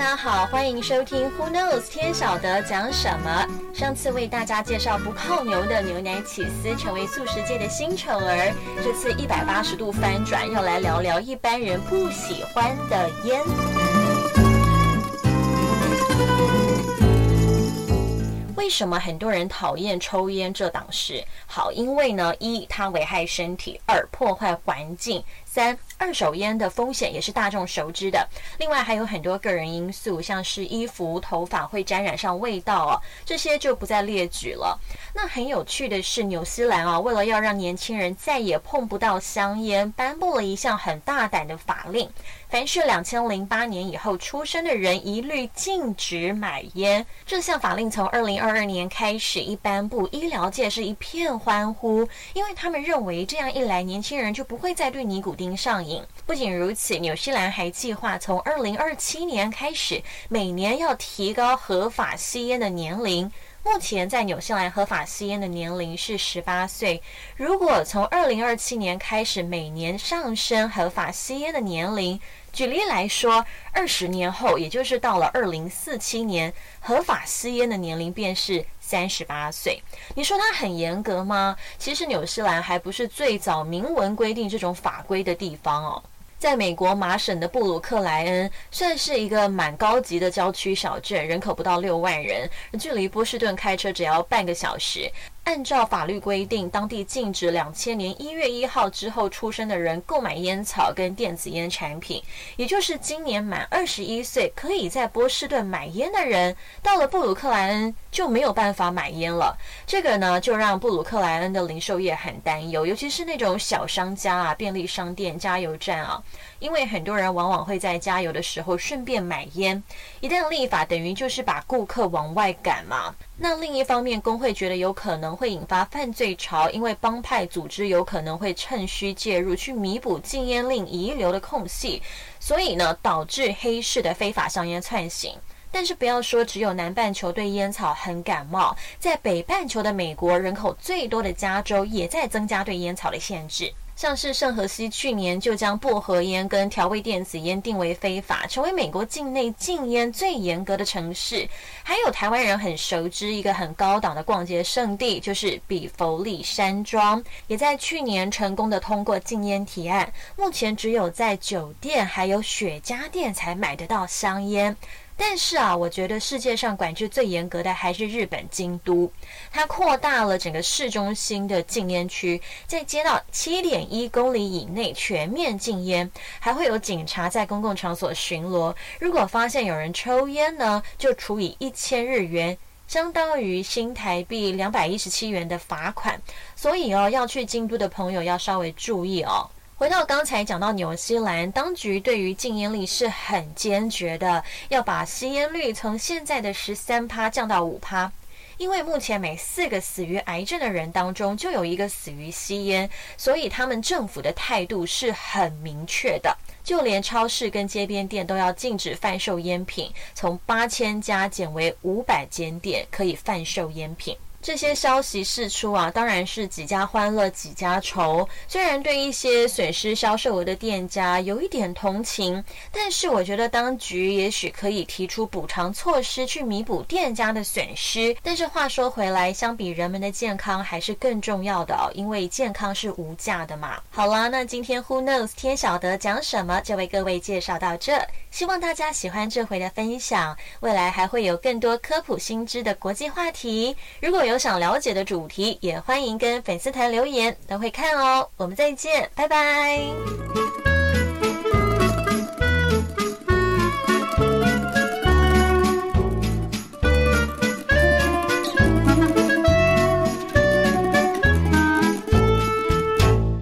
家好，欢迎收听 Who Knows 天晓得讲什么。上次为大家介绍不泡牛的牛奶起司成为素食界的新宠儿，这次一百八十度翻转，要来聊聊一般人不喜欢的烟。为什么很多人讨厌抽烟这档事？好，因为呢，一它危害身体，二破坏环境。三二手烟的风险也是大众熟知的，另外还有很多个人因素，像是衣服、头发会沾染上味道哦，这些就不再列举了。那很有趣的是，纽西兰啊，为了要让年轻人再也碰不到香烟，颁布了一项很大胆的法令：凡是两千零八年以后出生的人，一律禁止买烟。这项法令从二零二二年开始一颁布，医疗界是一片欢呼，因为他们认为这样一来，年轻人就不会再对尼古。丁上瘾。不仅如此，纽西兰还计划从二零二七年开始，每年要提高合法吸烟的年龄。目前在纽西兰合法吸烟的年龄是十八岁。如果从二零二七年开始每年上升合法吸烟的年龄，举例来说，二十年后，也就是到了二零四七年，合法吸烟的年龄便是。三十八岁，你说它很严格吗？其实纽西兰还不是最早明文规定这种法规的地方哦。在美国麻省的布鲁克莱恩算是一个蛮高级的郊区小镇，人口不到六万人，距离波士顿开车只要半个小时。按照法律规定，当地禁止两千年一月一号之后出生的人购买烟草跟电子烟产品。也就是今年满二十一岁可以在波士顿买烟的人，到了布鲁克莱恩就没有办法买烟了。这个呢，就让布鲁克莱恩的零售业很担忧，尤其是那种小商家啊、便利商店、加油站啊，因为很多人往往会在加油的时候顺便买烟。一旦立法，等于就是把顾客往外赶嘛。那另一方面，工会觉得有可能会引发犯罪潮，因为帮派组织有可能会趁虚介入，去弥补禁烟令遗留的空隙，所以呢，导致黑市的非法香烟窜行。但是不要说只有南半球对烟草很感冒，在北半球的美国，人口最多的加州也在增加对烟草的限制。像是圣荷西去年就将薄荷烟跟调味电子烟定为非法，成为美国境内禁烟最严格的城市。还有台湾人很熟知一个很高档的逛街圣地，就是比佛利山庄，也在去年成功的通过禁烟提案。目前只有在酒店还有雪茄店才买得到香烟。但是啊，我觉得世界上管制最严格的还是日本京都，它扩大了整个市中心的禁烟区，在街道七点一公里以内全面禁烟，还会有警察在公共场所巡逻。如果发现有人抽烟呢，就处以一千日元，相当于新台币两百一十七元的罚款。所以哦，要去京都的朋友要稍微注意哦。回到刚才讲到纽西兰，当局对于禁烟令是很坚决的，要把吸烟率从现在的十三趴降到五趴。因为目前每四个死于癌症的人当中就有一个死于吸烟，所以他们政府的态度是很明确的，就连超市跟街边店都要禁止贩售烟品，从八千家减为五百间店可以贩售烟品。这些消息释出啊，当然是几家欢乐几家愁。虽然对一些损失销售额的店家有一点同情，但是我觉得当局也许可以提出补偿措施去弥补店家的损失。但是话说回来，相比人们的健康还是更重要的哦，因为健康是无价的嘛。好啦，那今天 Who knows 天晓得讲什么，就为各位介绍到这。希望大家喜欢这回的分享，未来还会有更多科普新知的国际话题。如果有有想了解的主题，也欢迎跟粉丝团留言，都会看哦。我们再见，拜拜。